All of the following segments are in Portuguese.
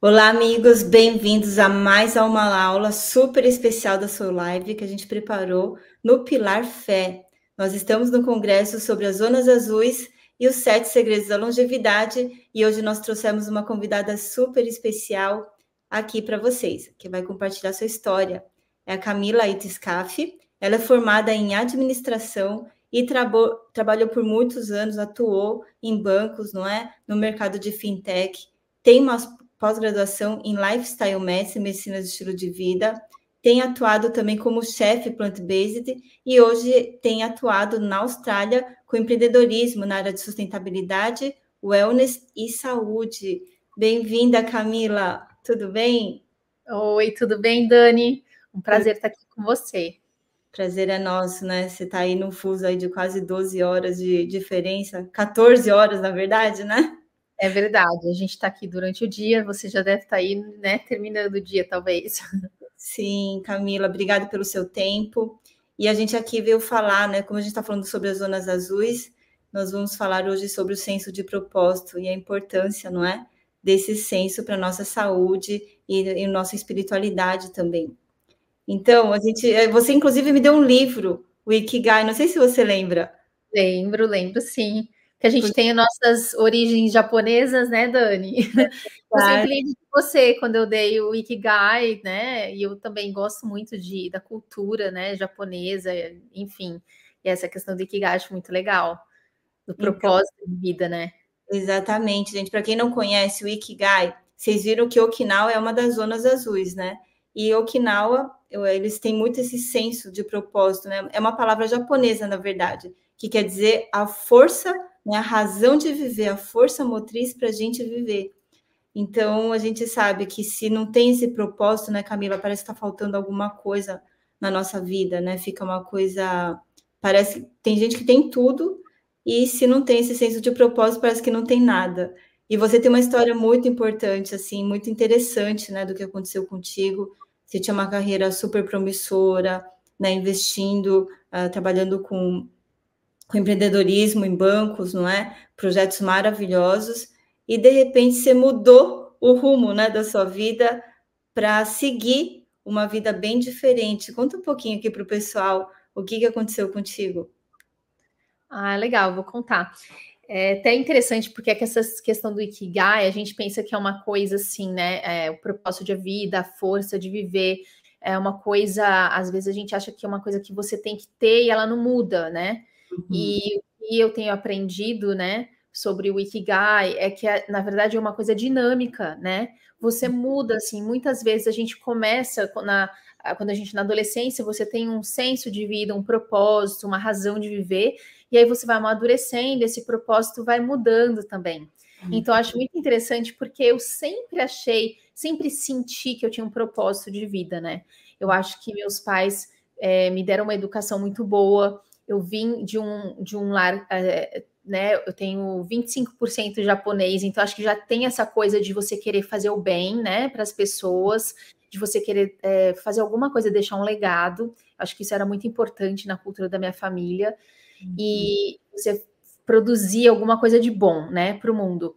Olá, amigos, bem-vindos a mais uma aula super especial da Soul Live que a gente preparou no Pilar Fé. Nós estamos no congresso sobre as zonas azuis e os sete segredos da longevidade e hoje nós trouxemos uma convidada super especial aqui para vocês, que vai compartilhar sua história. É a Camila Itiscaf. Ela é formada em administração e trabalhou por muitos anos, atuou em bancos, não é? No mercado de fintech. Tem uma pós-graduação em Lifestyle Medicine, Medicina de Estilo de Vida, tem atuado também como chefe plant-based e hoje tem atuado na Austrália com empreendedorismo na área de sustentabilidade, wellness e saúde. Bem-vinda, Camila. Tudo bem? Oi, tudo bem, Dani? Um prazer estar aqui com você. Prazer é nosso, né? Você está aí no fuso aí de quase 12 horas de diferença, 14 horas, na verdade, né? É verdade, a gente está aqui durante o dia, você já deve estar tá aí, né, terminando o dia, talvez. Sim, Camila, obrigada pelo seu tempo. E a gente aqui veio falar, né, como a gente está falando sobre as zonas azuis, nós vamos falar hoje sobre o senso de propósito e a importância, não é, desse senso para a nossa saúde e, e nossa espiritualidade também. Então, a gente, eh, você inclusive me deu um livro, o Ikigai, não sei se você lembra. Lembro, lembro sim que a gente tem nossas origens japonesas, né, Dani? Eu sempre lembro de você quando eu dei o Ikigai, né? E eu também gosto muito de, da cultura, né, japonesa, enfim. E essa questão do Ikigai acho muito legal, do então propósito então, de vida, né? Exatamente, gente. Para quem não conhece o Ikigai, vocês viram que Okinawa é uma das zonas azuis, né? E Okinawa, eles têm muito esse senso de propósito, né? É uma palavra japonesa, na verdade, que quer dizer a força né, a razão de viver, a força motriz para a gente viver. Então, a gente sabe que se não tem esse propósito, né, Camila, parece que está faltando alguma coisa na nossa vida, né? Fica uma coisa. Parece que tem gente que tem tudo, e se não tem esse senso de propósito, parece que não tem nada. E você tem uma história muito importante, assim, muito interessante, né, do que aconteceu contigo. Você tinha uma carreira super promissora, né, investindo, uh, trabalhando com com empreendedorismo em bancos, não é? Projetos maravilhosos, e de repente você mudou o rumo né, da sua vida para seguir uma vida bem diferente. Conta um pouquinho aqui para o pessoal o que, que aconteceu contigo. Ah, legal, vou contar. É até interessante porque é que essa questão do Ikigai, a gente pensa que é uma coisa assim, né? É, o propósito de vida, a força de viver, é uma coisa, às vezes a gente acha que é uma coisa que você tem que ter e ela não muda, né? Uhum. E, e eu tenho aprendido, né, sobre o Ikigai é que, na verdade, é uma coisa dinâmica, né? Você uhum. muda, assim, muitas vezes a gente começa na, quando a gente na adolescência, você tem um senso de vida, um propósito, uma razão de viver, e aí você vai amadurecendo, esse propósito vai mudando também. Uhum. Então, acho muito interessante porque eu sempre achei, sempre senti que eu tinha um propósito de vida, né? Eu acho que meus pais é, me deram uma educação muito boa, eu vim de um, de um lar, é, né? Eu tenho 25% japonês, então acho que já tem essa coisa de você querer fazer o bem, né, para as pessoas, de você querer é, fazer alguma coisa, deixar um legado. Acho que isso era muito importante na cultura da minha família uhum. e você produzir alguma coisa de bom, né, para o mundo.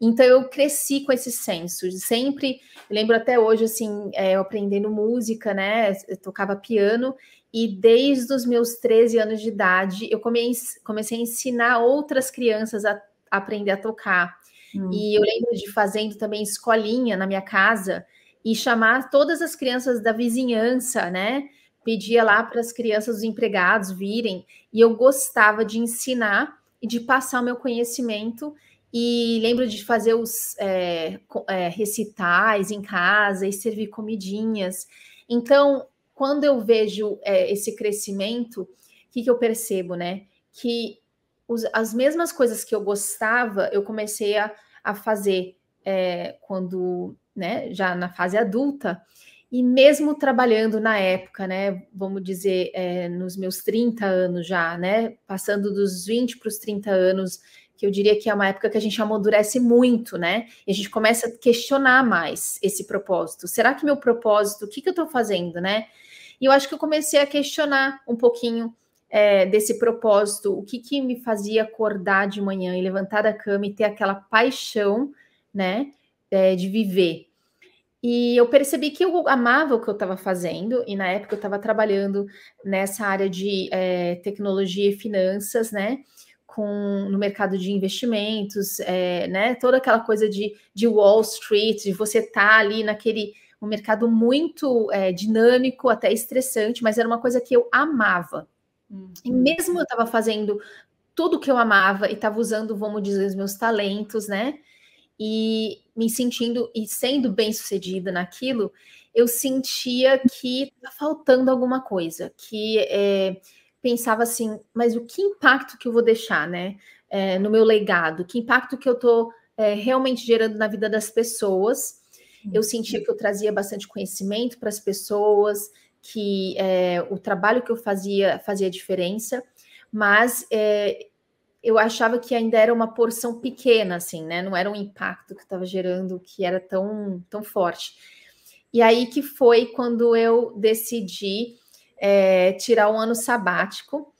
Então eu cresci com esse senso, sempre, lembro até hoje assim, é, eu aprendendo música, né, eu tocava piano e desde os meus 13 anos de idade, eu comecei a ensinar outras crianças a aprender a tocar. Hum. E eu lembro de fazendo também escolinha na minha casa e chamar todas as crianças da vizinhança, né? Pedia lá para as crianças, os empregados virem, e eu gostava de ensinar e de passar o meu conhecimento. E lembro de fazer os é, é, recitais em casa e servir comidinhas. Então, quando eu vejo é, esse crescimento, o que, que eu percebo, né? Que os, as mesmas coisas que eu gostava, eu comecei a, a fazer é, quando, né, já na fase adulta, e mesmo trabalhando na época, né, vamos dizer, é, nos meus 30 anos já, né, passando dos 20 para os 30 anos, que eu diria que é uma época que a gente amadurece muito, né? E a gente começa a questionar mais esse propósito. Será que meu propósito, o que, que eu estou fazendo, né? E eu acho que eu comecei a questionar um pouquinho é, desse propósito, o que, que me fazia acordar de manhã e levantar da cama e ter aquela paixão, né, é, de viver. E eu percebi que eu amava o que eu estava fazendo, e na época eu estava trabalhando nessa área de é, tecnologia e finanças, né? Com, no mercado de investimentos, é, né? Toda aquela coisa de, de Wall Street, de você estar tá ali naquele um mercado muito é, dinâmico, até estressante, mas era uma coisa que eu amava. Uhum. E mesmo eu estava fazendo tudo que eu amava e estava usando, vamos dizer, os meus talentos, né? E me sentindo e sendo bem sucedida naquilo, eu sentia que tá faltando alguma coisa, que é, pensava assim, mas o que impacto que eu vou deixar, né? É, no meu legado, que impacto que eu estou é, realmente gerando na vida das pessoas. Eu sentia que eu trazia bastante conhecimento para as pessoas, que é, o trabalho que eu fazia fazia diferença, mas é, eu achava que ainda era uma porção pequena, assim, né? Não era um impacto que estava gerando que era tão, tão forte. E aí que foi quando eu decidi é, tirar um ano sabático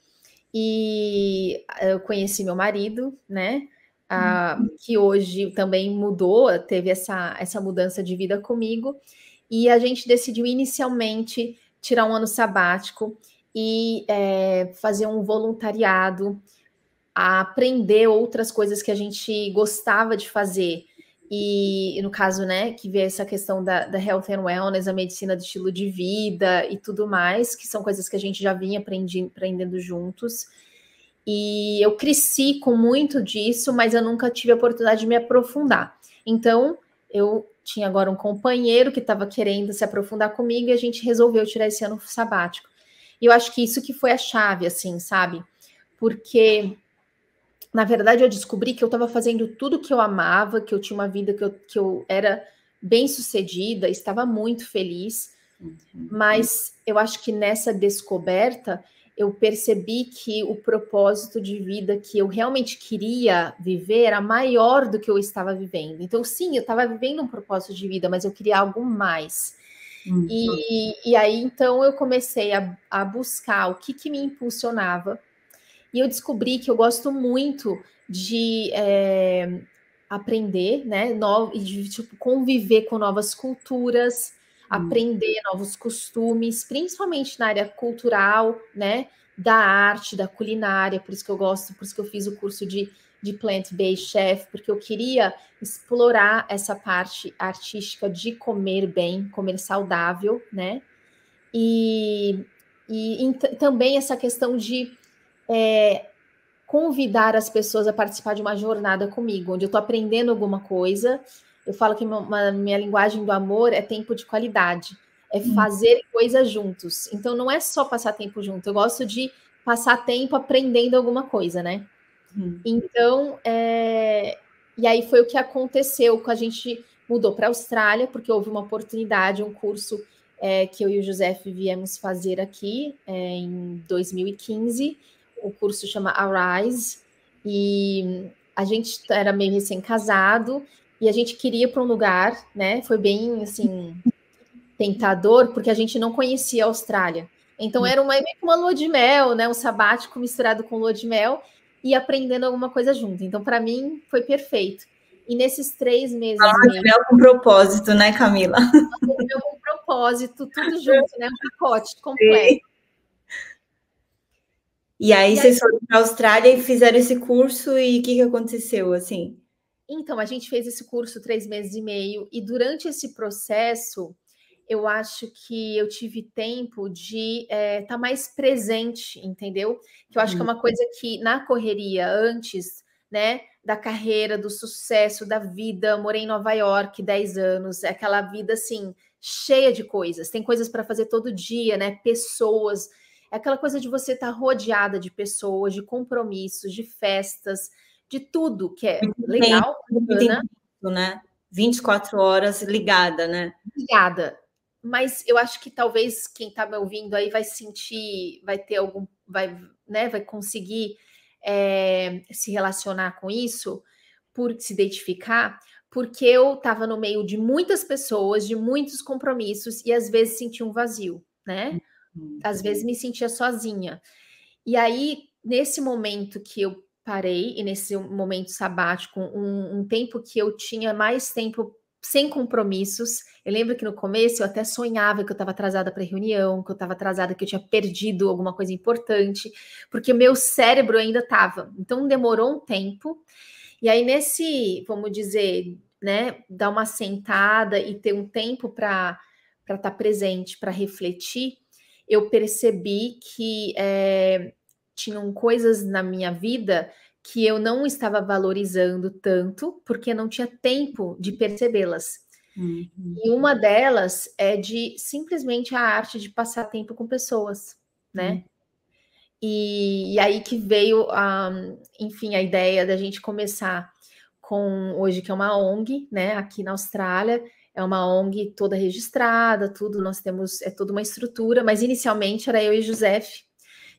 e eu conheci meu marido, né? Ah, uhum. que hoje também mudou, teve essa, essa mudança de vida comigo, e a gente decidiu inicialmente tirar um ano sabático e é, fazer um voluntariado, aprender outras coisas que a gente gostava de fazer. E no caso, né, que vê essa questão da, da health and wellness, a medicina do estilo de vida e tudo mais, que são coisas que a gente já vinha aprendi, aprendendo juntos. E eu cresci com muito disso, mas eu nunca tive a oportunidade de me aprofundar. Então, eu tinha agora um companheiro que estava querendo se aprofundar comigo e a gente resolveu tirar esse ano sabático. E eu acho que isso que foi a chave, assim, sabe? Porque, na verdade, eu descobri que eu estava fazendo tudo que eu amava, que eu tinha uma vida que eu, que eu era bem sucedida, estava muito feliz, uhum. mas eu acho que nessa descoberta eu percebi que o propósito de vida que eu realmente queria viver era maior do que eu estava vivendo. Então, sim, eu estava vivendo um propósito de vida, mas eu queria algo mais. Uhum. E, e aí, então, eu comecei a, a buscar o que, que me impulsionava. E eu descobri que eu gosto muito de é, aprender, né? No, de tipo, conviver com novas culturas, aprender novos costumes, principalmente na área cultural, né? Da arte, da culinária, por isso que eu gosto, por isso que eu fiz o curso de, de plant-based chef, porque eu queria explorar essa parte artística de comer bem, comer saudável, né? E, e, e também essa questão de é, convidar as pessoas a participar de uma jornada comigo, onde eu estou aprendendo alguma coisa eu falo que uma, minha linguagem do amor é tempo de qualidade, é hum. fazer hum. coisas juntos. Então não é só passar tempo junto, eu gosto de passar tempo aprendendo alguma coisa, né? Hum. Então, é... e aí foi o que aconteceu com a gente mudou para a Austrália, porque houve uma oportunidade, um curso é, que eu e o José viemos fazer aqui é, em 2015. O curso chama Arise, e a gente era meio recém-casado, e a gente queria para um lugar, né? Foi bem assim tentador, porque a gente não conhecia a Austrália. Então era uma, uma lua de mel, né? Um sabático misturado com lua de mel e aprendendo alguma coisa junto. Então, para mim, foi perfeito. E nesses três meses. Ah, mesmo, mel com propósito, né, Camila? Mel com propósito, tudo junto, né? Um pacote completo. Sim. E aí, e vocês aí... foram para a Austrália e fizeram esse curso, e o que, que aconteceu, assim? Então, a gente fez esse curso três meses e meio, e durante esse processo, eu acho que eu tive tempo de estar é, tá mais presente, entendeu? Que eu acho que é uma coisa que na correria antes, né, da carreira, do sucesso, da vida, morei em Nova York 10 anos, é aquela vida assim, cheia de coisas, tem coisas para fazer todo dia, né? Pessoas, é aquela coisa de você estar tá rodeada de pessoas, de compromissos, de festas, de tudo que é legal, bacana, né? 24 horas ligada, né? Ligada. Mas eu acho que talvez quem está me ouvindo aí vai sentir, vai ter algum, vai, né, vai conseguir é, se relacionar com isso, por se identificar, porque eu estava no meio de muitas pessoas, de muitos compromissos, e às vezes sentia um vazio, né? Uhum. Às vezes me sentia sozinha. E aí, nesse momento que eu parei e nesse momento sabático, um, um tempo que eu tinha mais tempo sem compromissos. Eu lembro que no começo eu até sonhava que eu estava atrasada para reunião, que eu estava atrasada, que eu tinha perdido alguma coisa importante, porque meu cérebro ainda estava. Então demorou um tempo. E aí, nesse, vamos dizer, né, dar uma sentada e ter um tempo para estar tá presente, para refletir, eu percebi que é, tinham coisas na minha vida que eu não estava valorizando tanto, porque não tinha tempo de percebê-las. Uhum. E uma delas é de simplesmente a arte de passar tempo com pessoas, né? Uhum. E, e, aí que veio, um, enfim, a ideia da gente começar com hoje que é uma ONG, né, aqui na Austrália, é uma ONG toda registrada, tudo, nós temos, é toda uma estrutura, mas inicialmente era eu e José,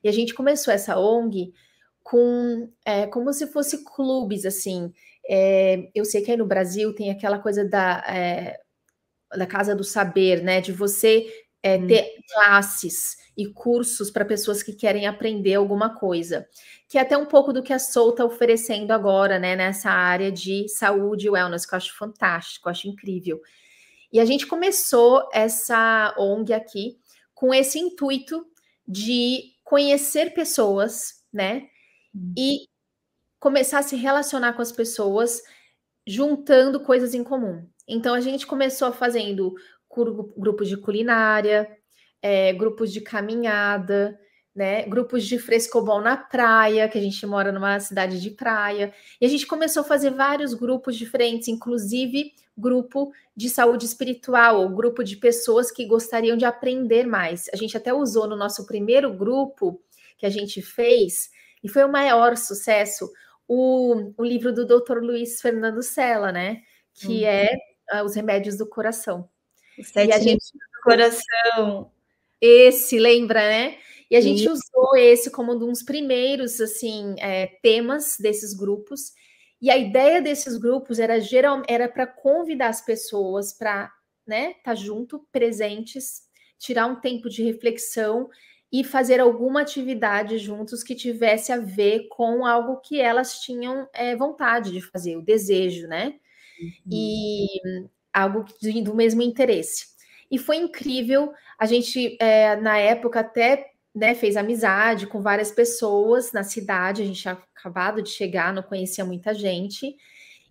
e a gente começou essa ONG com é, como se fosse clubes, assim. É, eu sei que aí no Brasil tem aquela coisa da, é, da Casa do Saber, né? De você é, hum. ter classes e cursos para pessoas que querem aprender alguma coisa. Que é até um pouco do que a Soul está oferecendo agora, né? Nessa área de saúde e wellness, que eu acho fantástico, eu acho incrível. E a gente começou essa ONG aqui com esse intuito de conhecer pessoas, né? Hum. E começar a se relacionar com as pessoas, juntando coisas em comum. Então a gente começou fazendo grupos de culinária, é, grupos de caminhada, né? Grupos de frescobol na praia, que a gente mora numa cidade de praia. E a gente começou a fazer vários grupos diferentes, inclusive grupo de saúde espiritual, ou grupo de pessoas que gostariam de aprender mais. A gente até usou no nosso primeiro grupo que a gente fez, e foi o maior sucesso, o, o livro do Dr. Luiz Fernando Sela, né? Que uhum. é uh, Os Remédios do Coração. Os sete e a gente do coração. Esse, lembra, né? E a Sim. gente usou esse como um dos primeiros assim é, temas desses grupos. E a ideia desses grupos era geral, era para convidar as pessoas para né, estar tá junto, presentes, tirar um tempo de reflexão e fazer alguma atividade juntos que tivesse a ver com algo que elas tinham é, vontade de fazer, o desejo, né? Uhum. E algo do mesmo interesse. E foi incrível. A gente, é, na época, até né, fez amizade com várias pessoas na cidade. A gente tinha acabado de chegar, não conhecia muita gente.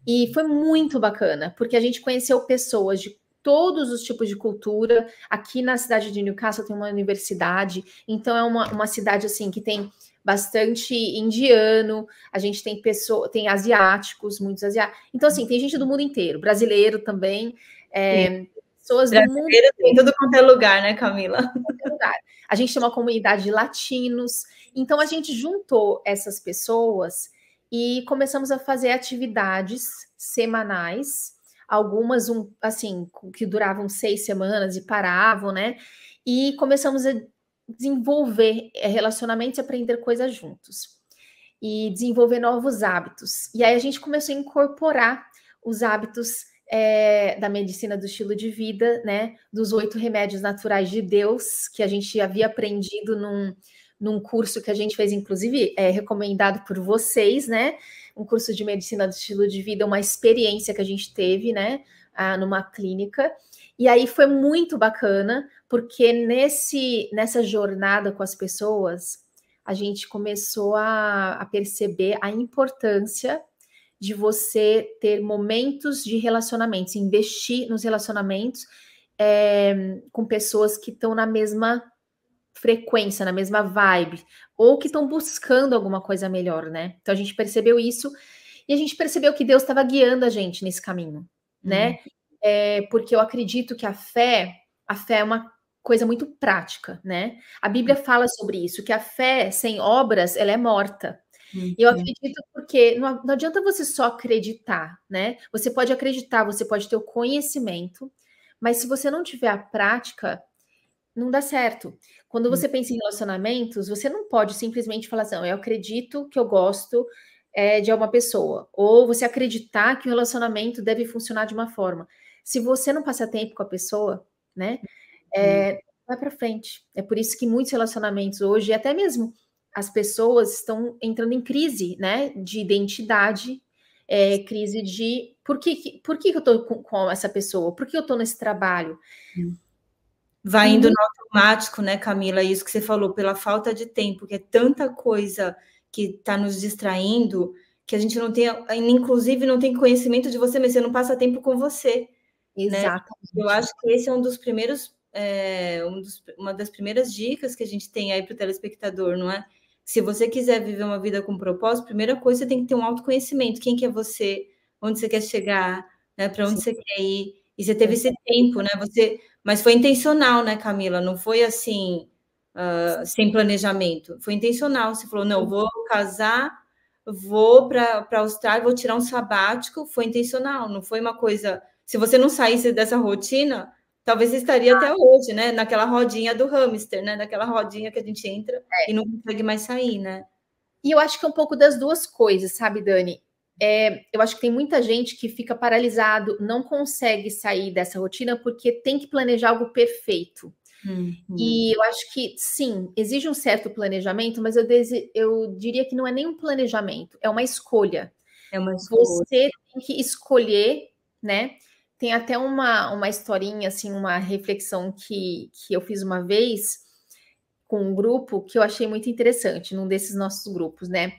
E foi muito bacana, porque a gente conheceu pessoas de todos os tipos de cultura. Aqui na cidade de Newcastle tem uma universidade, então é uma, uma cidade assim que tem bastante indiano, a gente tem pessoas, tem asiáticos, muitos asiáticos. Então, assim, tem gente do mundo inteiro, brasileiro também. É, pessoas do mundo. Tem tudo quanto é lugar, né, Camila? Lugar. A gente tem uma comunidade de latinos. Então, a gente juntou essas pessoas e começamos a fazer atividades semanais algumas um, assim que duravam seis semanas e paravam, né? E começamos a desenvolver eh, relacionamentos e aprender coisas juntos e desenvolver novos hábitos. E aí a gente começou a incorporar os hábitos é, da medicina do estilo de vida, né? Dos oito remédios naturais de Deus que a gente havia aprendido num, num curso que a gente fez, inclusive, é, recomendado por vocês, né? um curso de medicina do estilo de vida, uma experiência que a gente teve, né, numa clínica. E aí foi muito bacana, porque nesse nessa jornada com as pessoas, a gente começou a, a perceber a importância de você ter momentos de relacionamentos, investir nos relacionamentos é, com pessoas que estão na mesma frequência, na mesma vibe, ou que estão buscando alguma coisa melhor, né? Então a gente percebeu isso e a gente percebeu que Deus estava guiando a gente nesse caminho, né? Uhum. É, porque eu acredito que a fé, a fé é uma coisa muito prática, né? A Bíblia uhum. fala sobre isso, que a fé sem obras, ela é morta. Uhum. Eu acredito porque não, não adianta você só acreditar, né? Você pode acreditar, você pode ter o conhecimento, mas se você não tiver a prática, não dá certo. Quando hum. você pensa em relacionamentos, você não pode simplesmente falar assim, eu acredito que eu gosto é, de uma pessoa, ou você acreditar que o relacionamento deve funcionar de uma forma. Se você não passa tempo com a pessoa, né, é, vai para frente. É por isso que muitos relacionamentos hoje, até mesmo as pessoas estão entrando em crise, né, de identidade, é, crise de Por que, por que eu estou com, com, essa pessoa? Por que eu estou nesse trabalho? Vai indo no automático, né, Camila? Isso que você falou, pela falta de tempo, que é tanta coisa que está nos distraindo, que a gente não tem, inclusive, não tem conhecimento de você, mas você não passa tempo com você. Exatamente. Né? Eu acho que esse é um dos primeiros, é, um dos, uma das primeiras dicas que a gente tem aí para o telespectador, não é? Se você quiser viver uma vida com propósito, primeira coisa, você tem que ter um autoconhecimento. Quem que é você? Onde você quer chegar? Né? Para onde Sim. você quer ir? E você teve esse tempo, né? Você, mas foi intencional, né, Camila? Não foi assim, uh, sem planejamento. Foi intencional. Você falou, não, vou casar, vou para a Austrália, vou tirar um sabático. Foi intencional, não foi uma coisa. Se você não saísse dessa rotina, talvez estaria até hoje, né? Naquela rodinha do hamster, né? Naquela rodinha que a gente entra é. e não consegue mais sair, né? E eu acho que é um pouco das duas coisas, sabe, Dani? É, eu acho que tem muita gente que fica paralisado, não consegue sair dessa rotina porque tem que planejar algo perfeito. Uhum. E eu acho que sim, exige um certo planejamento, mas eu, dese... eu diria que não é nem um planejamento, é uma escolha. É uma escolha. Você tem que escolher, né? Tem até uma, uma historinha, assim, uma reflexão que, que eu fiz uma vez com um grupo que eu achei muito interessante, num desses nossos grupos, né?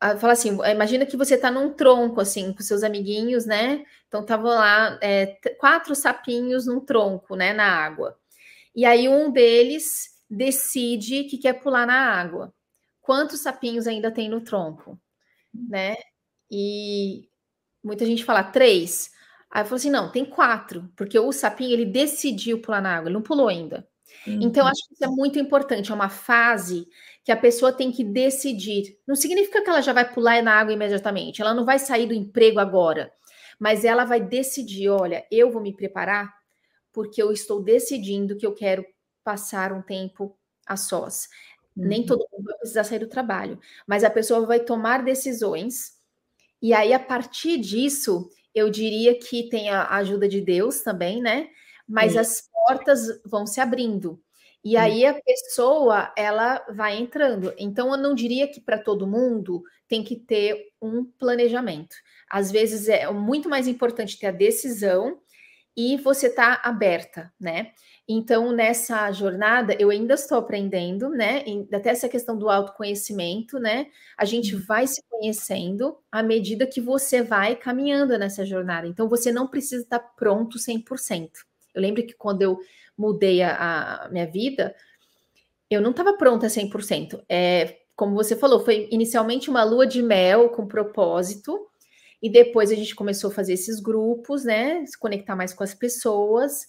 Ah, fala assim, imagina que você está num tronco, assim, com seus amiguinhos, né? Então, estavam lá é, quatro sapinhos num tronco, né, na água. E aí, um deles decide que quer pular na água. Quantos sapinhos ainda tem no tronco, né? E muita gente fala três. Aí eu falei assim: não, tem quatro, porque o sapinho ele decidiu pular na água, ele não pulou ainda. Uhum. Então, acho que isso é muito importante, é uma fase que a pessoa tem que decidir. Não significa que ela já vai pular na água imediatamente, ela não vai sair do emprego agora, mas ela vai decidir: olha, eu vou me preparar porque eu estou decidindo que eu quero passar um tempo a sós. Uhum. Nem todo mundo vai precisar sair do trabalho, mas a pessoa vai tomar decisões, e aí, a partir disso, eu diria que tem a ajuda de Deus também, né? Mas Sim. as portas vão se abrindo. E aí a pessoa ela vai entrando. Então eu não diria que para todo mundo tem que ter um planejamento. Às vezes é muito mais importante ter a decisão e você tá aberta, né? Então, nessa jornada, eu ainda estou aprendendo, né? Até essa questão do autoconhecimento, né? A gente uhum. vai se conhecendo à medida que você vai caminhando nessa jornada. Então, você não precisa estar pronto 100%. Eu lembro que quando eu mudei a, a minha vida, eu não estava pronta 100%. É, como você falou, foi inicialmente uma lua de mel com propósito, e depois a gente começou a fazer esses grupos, né? Se conectar mais com as pessoas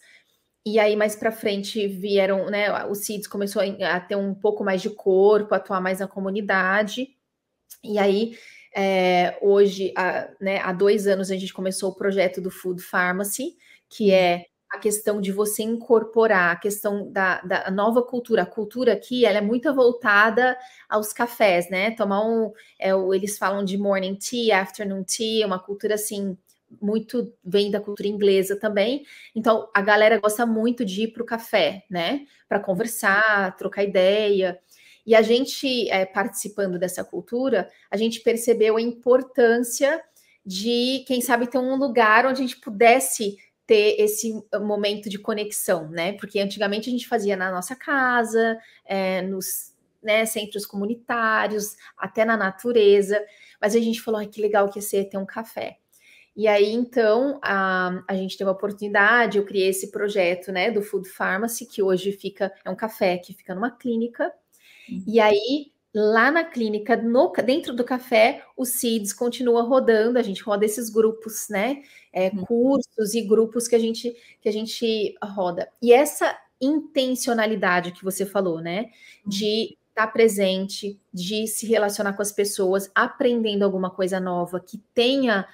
e aí, mais para frente, vieram, né? O CIDS começou a ter um pouco mais de corpo, atuar mais na comunidade. E aí, é, hoje, né, há dois anos, a gente começou o projeto do Food Pharmacy, que é a questão de você incorporar a questão da, da nova cultura. A cultura aqui ela é muito voltada aos cafés, né? Tomar um. É, eles falam de morning tea, afternoon tea, uma cultura assim muito vem da cultura inglesa também. Então, a galera gosta muito de ir para o café, né? Para conversar, trocar ideia. E a gente, é, participando dessa cultura, a gente percebeu a importância de, quem sabe, ter um lugar onde a gente pudesse ter esse momento de conexão, né? Porque antigamente a gente fazia na nossa casa, é, nos né, centros comunitários, até na natureza, mas a gente falou, ah, que legal que ia ser ter um café. E aí, então, a, a gente teve a oportunidade, eu criei esse projeto, né, do Food Pharmacy, que hoje fica, é um café que fica numa clínica, uhum. e aí, lá na clínica, no, dentro do café, o CIDS continua rodando, a gente roda esses grupos, né, é, uhum. cursos e grupos que a gente, que a gente roda. E essa intencionalidade que você falou, né, uhum. de estar presente, de se relacionar com as pessoas, aprendendo alguma coisa nova, que tenha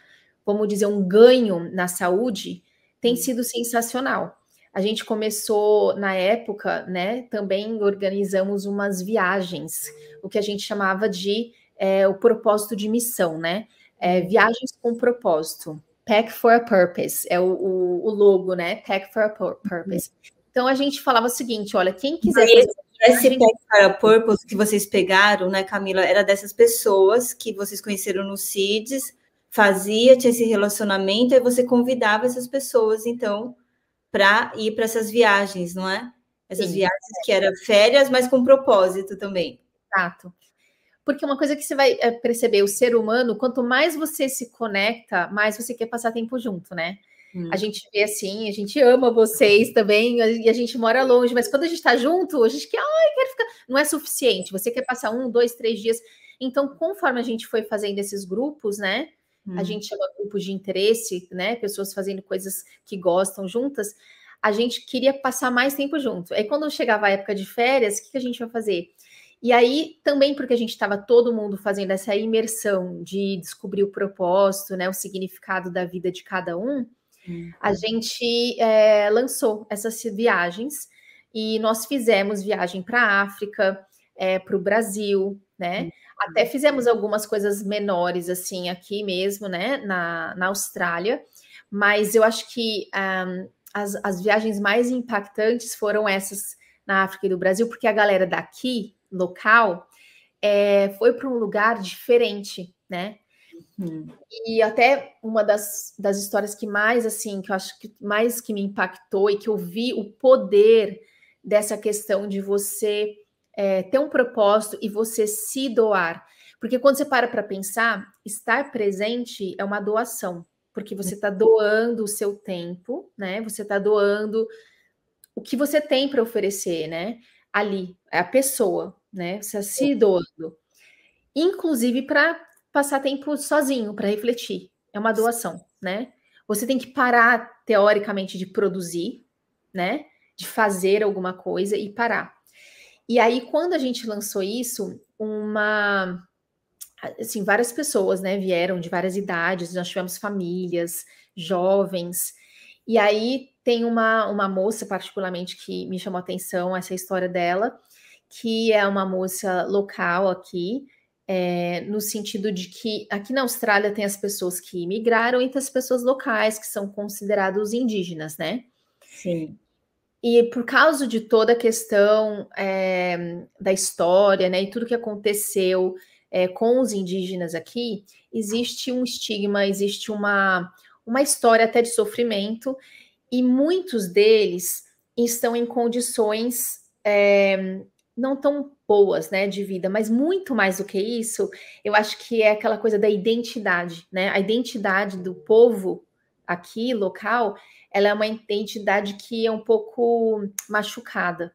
vamos dizer, um ganho na saúde, tem hum. sido sensacional. A gente começou na época, né? Também organizamos umas viagens, o que a gente chamava de é, o propósito de missão, né? É, hum. viagens com propósito. Pack for a Purpose é o, o, o, logo, né? Pack for a Purpose. Então a gente falava o seguinte: olha, quem quiser. Esse, esse Pack for a Purpose que vocês pegaram, né, Camila, era dessas pessoas que vocês conheceram no CIDS fazia, tinha esse relacionamento, e você convidava essas pessoas, então, para ir para essas viagens, não é? Essas Sim. viagens que eram férias, mas com propósito também. Exato. Porque uma coisa que você vai eh, perceber, o ser humano, quanto mais você se conecta, mais você quer passar tempo junto, né? Hum. A gente vê assim, a gente ama vocês também, e a gente mora longe, mas quando a gente está junto, a gente quer, ai, quero ficar. Não é suficiente, você quer passar um, dois, três dias. Então, conforme a gente foi fazendo esses grupos, né? A hum. gente chama grupos de interesse, né? Pessoas fazendo coisas que gostam juntas. A gente queria passar mais tempo junto. Aí, quando chegava a época de férias, o que, que a gente vai fazer? E aí, também porque a gente estava todo mundo fazendo essa imersão de descobrir o propósito, né? O significado da vida de cada um, hum. a gente é, lançou essas viagens e nós fizemos viagem para a África, é, para o Brasil, né? Hum. Até fizemos algumas coisas menores, assim, aqui mesmo, né, na, na Austrália, mas eu acho que um, as, as viagens mais impactantes foram essas na África e no Brasil, porque a galera daqui, local, é, foi para um lugar diferente, né? Uhum. E até uma das, das histórias que mais, assim, que eu acho que mais que me impactou e que eu vi o poder dessa questão de você é, ter um propósito e você se doar. Porque quando você para para pensar, estar presente é uma doação, porque você está doando o seu tempo, né? Você está doando o que você tem para oferecer, né? Ali, é a pessoa, né? Você está se doando. Inclusive para passar tempo sozinho, para refletir. É uma doação, né? Você tem que parar, teoricamente, de produzir, né? De fazer alguma coisa e parar. E aí, quando a gente lançou isso, uma assim, várias pessoas, né, vieram de várias idades, nós tivemos famílias, jovens, e aí tem uma, uma moça, particularmente, que me chamou a atenção, essa história dela, que é uma moça local aqui, é, no sentido de que aqui na Austrália tem as pessoas que imigraram e tem as pessoas locais, que são considerados indígenas, né? Sim. E por causa de toda a questão é, da história, né, e tudo que aconteceu é, com os indígenas aqui, existe um estigma, existe uma, uma história até de sofrimento, e muitos deles estão em condições é, não tão boas, né, de vida, mas muito mais do que isso, eu acho que é aquela coisa da identidade, né, a identidade do povo aqui, local, ela é uma identidade que é um pouco machucada.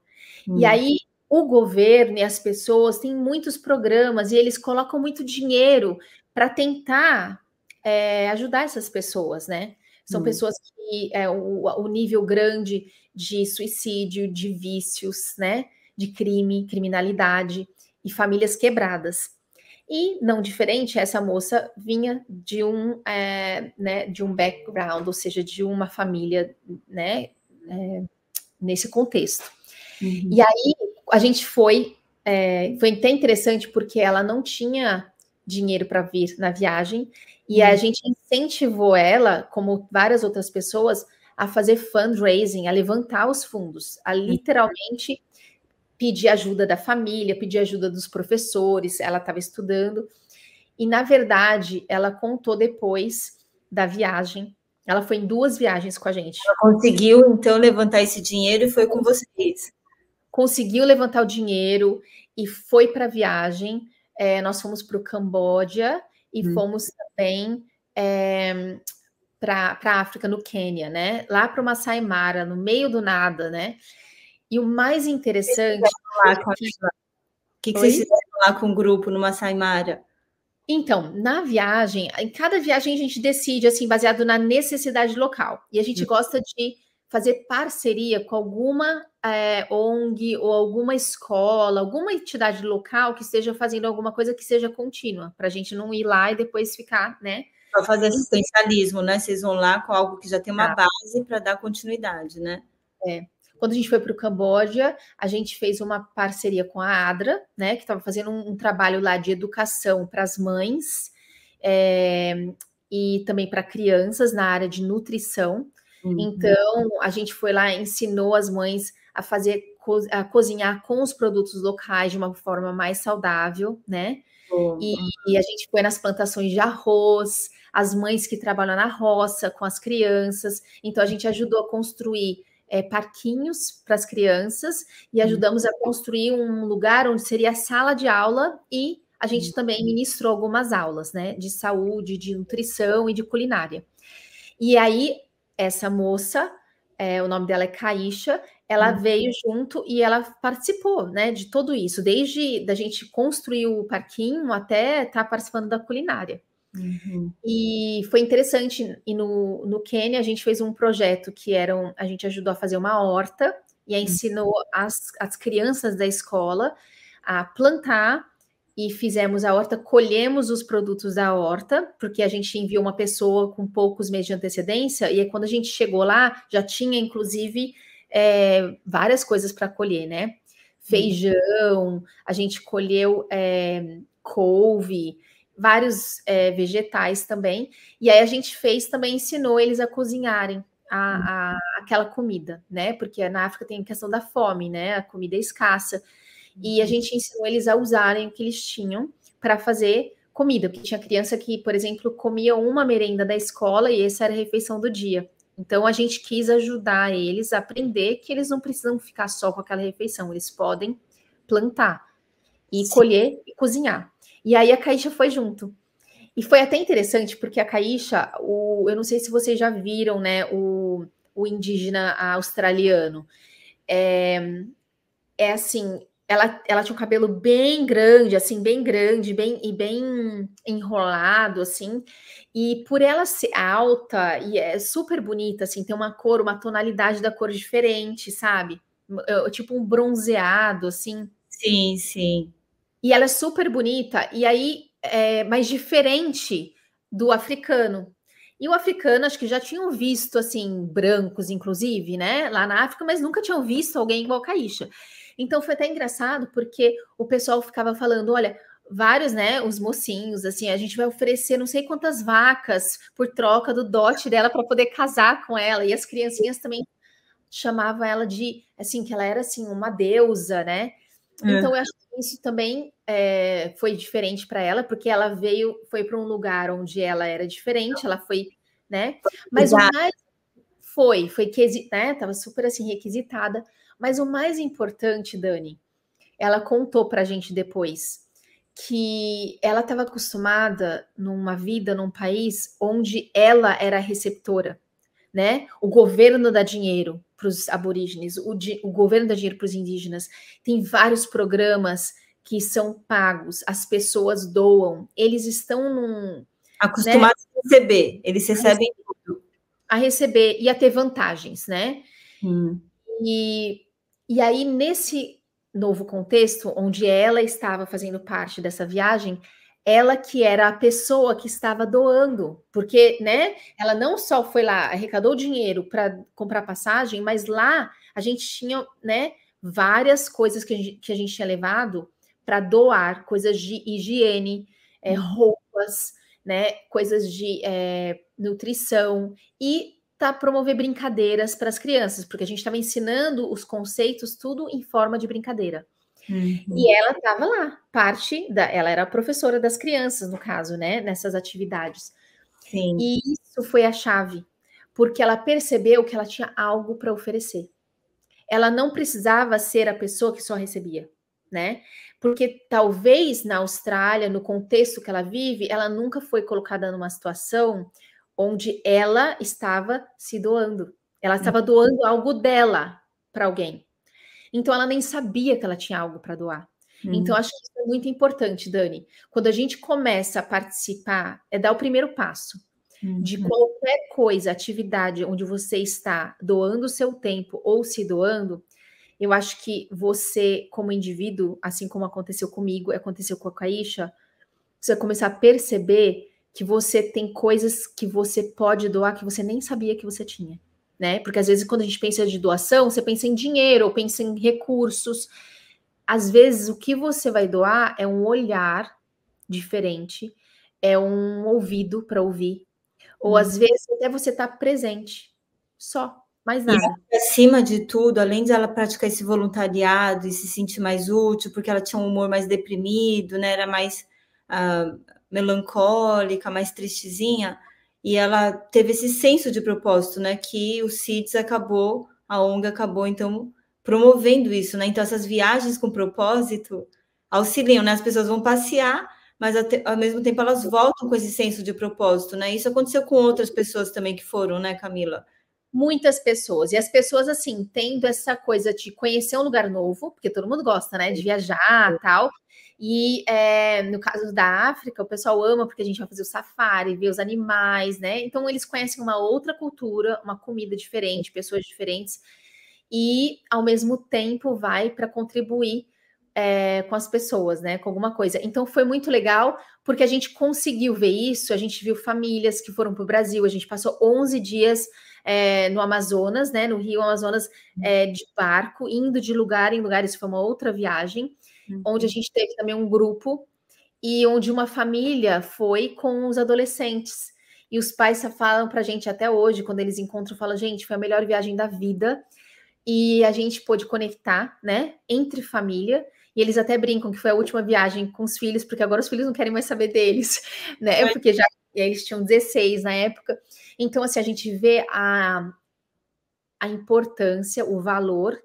Hum. E aí o governo e as pessoas têm muitos programas e eles colocam muito dinheiro para tentar é, ajudar essas pessoas, né? São hum. pessoas que é, o, o nível grande de suicídio, de vícios, né? De crime, criminalidade e famílias quebradas. E não diferente, essa moça vinha de um, é, né, de um background, ou seja, de uma família, né, é, nesse contexto. Uhum. E aí a gente foi, é, foi até interessante porque ela não tinha dinheiro para vir na viagem e uhum. a gente incentivou ela, como várias outras pessoas, a fazer fundraising, a levantar os fundos, a uhum. literalmente pedir ajuda da família, pedir ajuda dos professores, ela estava estudando. E, na verdade, ela contou depois da viagem. Ela foi em duas viagens com a gente. Ela conseguiu, então, levantar esse dinheiro e foi com vocês. Conseguiu levantar o dinheiro e foi para a viagem. É, nós fomos para o Camboja e hum. fomos também é, para a África, no Quênia, né? Lá para o Masai Mara, no meio do nada, né? E o mais interessante. O que, que, que vocês fizeram lá com o grupo no Masai Mara? Então, na viagem, em cada viagem a gente decide, assim, baseado na necessidade local. E a gente hum. gosta de fazer parceria com alguma é, ONG ou alguma escola, alguma entidade local que esteja fazendo alguma coisa que seja contínua, para a gente não ir lá e depois ficar, né? Para fazer assistencialismo, né? Vocês vão lá com algo que já tem uma tá. base para dar continuidade, né? É. Quando a gente foi para o Camboja, a gente fez uma parceria com a ADRA, né, que estava fazendo um, um, trabalho lá de educação para as mães é, e também para crianças na área de nutrição. Uhum. Então, a gente foi lá, ensinou as mães a fazer a cozinhar com os produtos locais de uma forma mais saudável, né? E, e, a gente foi nas plantações de arroz, as mães que trabalham na roça com as crianças. Então a gente ajudou a construir é, parquinhos para as crianças e ajudamos a construir um lugar onde seria a sala de aula e a gente também ministrou algumas aulas, né, de saúde, de nutrição e de culinária. E aí essa moça, é, o nome dela é Caíxa, ela uhum. veio junto e ela participou, né, de tudo isso, desde da gente construir o parquinho até estar tá participando da culinária. Uhum. E foi interessante. E no, no Quênia a gente fez um projeto que era um, a gente ajudou a fazer uma horta e uhum. ensinou as, as crianças da escola a plantar e fizemos a horta, colhemos os produtos da horta, porque a gente enviou uma pessoa com poucos meses de antecedência, e aí, quando a gente chegou lá, já tinha inclusive é, várias coisas para colher, né? Feijão, a gente colheu é, couve, vários é, vegetais também. E aí a gente fez também, ensinou eles a cozinharem a, a, aquela comida, né? Porque na África tem a questão da fome, né? A comida é escassa. E a gente ensinou eles a usarem o que eles tinham para fazer comida, porque tinha criança que, por exemplo, comia uma merenda da escola e essa era a refeição do dia. Então a gente quis ajudar eles a aprender que eles não precisam ficar só com aquela refeição, eles podem plantar e Sim. colher e cozinhar. E aí a Caixa foi junto. E foi até interessante, porque a Caixa, o, eu não sei se vocês já viram, né, o, o indígena australiano. É, é assim, ela, ela tinha um cabelo bem grande, assim, bem grande, bem e bem enrolado, assim. E por ela ser alta e é super bonita, assim, tem uma cor, uma tonalidade da cor diferente, sabe? Tipo um bronzeado, assim. Sim, sim. E ela é super bonita, e aí, é mais diferente do africano. E o africano, acho que já tinham visto, assim, brancos, inclusive, né, lá na África, mas nunca tinham visto alguém igual a Caíxa. Então foi até engraçado, porque o pessoal ficava falando: olha, vários, né, os mocinhos, assim, a gente vai oferecer não sei quantas vacas por troca do dote dela para poder casar com ela. E as criancinhas também chamavam ela de, assim, que ela era, assim, uma deusa, né? É. Então, eu acho que isso também é, foi diferente para ela, porque ela veio, foi para um lugar onde ela era diferente, ela foi, né? Mas Exato. o mais foi, foi que, né? Tava super assim requisitada. Mas o mais importante, Dani, ela contou para a gente depois que ela estava acostumada numa vida num país onde ela era receptora, né? O governo dá dinheiro para os aborígenes, o, o governo dá dinheiro para os indígenas. Tem vários programas que são pagos, as pessoas doam, eles estão num. Acostumados né? a receber, eles recebem tudo. A receber e a ter vantagens, né? Hum. E, e aí, nesse novo contexto, onde ela estava fazendo parte dessa viagem, ela que era a pessoa que estava doando, porque, né, ela não só foi lá, arrecadou dinheiro para comprar passagem, mas lá a gente tinha, né, várias coisas que a gente, que a gente tinha levado para doar, coisas de higiene, é, roupas, né, coisas de é, nutrição e tá promover brincadeiras para as crianças, porque a gente estava ensinando os conceitos tudo em forma de brincadeira. Uhum. E ela estava lá, parte da. Ela era professora das crianças, no caso, né? Nessas atividades. Sim. E isso foi a chave, porque ela percebeu que ela tinha algo para oferecer. Ela não precisava ser a pessoa que só recebia, né? Porque talvez na Austrália, no contexto que ela vive, ela nunca foi colocada numa situação onde ela estava se doando. Ela estava doando algo dela para alguém. Então ela nem sabia que ela tinha algo para doar. Hum. Então acho que isso é muito importante, Dani. Quando a gente começa a participar, é dar o primeiro passo. Hum. De qualquer coisa, atividade onde você está doando o seu tempo ou se doando, eu acho que você, como indivíduo, assim como aconteceu comigo, aconteceu com a Caíxa, você vai começar a perceber que você tem coisas que você pode doar que você nem sabia que você tinha né? Porque às vezes quando a gente pensa de doação, você pensa em dinheiro ou pensa em recursos. Às vezes o que você vai doar é um olhar diferente, é um ouvido para ouvir, ou às uhum. vezes até você tá presente, só, mais nada. E acima de tudo, além de ela praticar esse voluntariado e se sentir mais útil, porque ela tinha um humor mais deprimido, né? Era mais uh, melancólica, mais tristezinha, e ela teve esse senso de propósito, né? Que o CIDS acabou, a ONG acabou, então, promovendo isso, né? Então, essas viagens com propósito auxiliam, né? As pessoas vão passear, mas ao mesmo tempo elas voltam com esse senso de propósito, né? Isso aconteceu com outras pessoas também que foram, né, Camila? Muitas pessoas, e as pessoas, assim, tendo essa coisa de conhecer um lugar novo, porque todo mundo gosta, né, de viajar tal, e é, no caso da África, o pessoal ama porque a gente vai fazer o safari, ver os animais, né? Então eles conhecem uma outra cultura, uma comida diferente, pessoas diferentes, e ao mesmo tempo vai para contribuir é, com as pessoas, né? Com alguma coisa. Então foi muito legal porque a gente conseguiu ver isso. A gente viu famílias que foram para o Brasil. A gente passou 11 dias é, no Amazonas, né? No Rio Amazonas, é, de barco, indo de lugar em lugar. Isso foi uma outra viagem uhum. onde a gente teve também um grupo e onde uma família foi com os adolescentes. E os pais falam para a gente até hoje, quando eles encontram, falam, gente, foi a melhor viagem da vida. E a gente pôde conectar, né, entre família. E eles até brincam que foi a última viagem com os filhos, porque agora os filhos não querem mais saber deles, né? É. Porque já eles tinham 16 na época. Então, assim, a gente vê a, a importância, o valor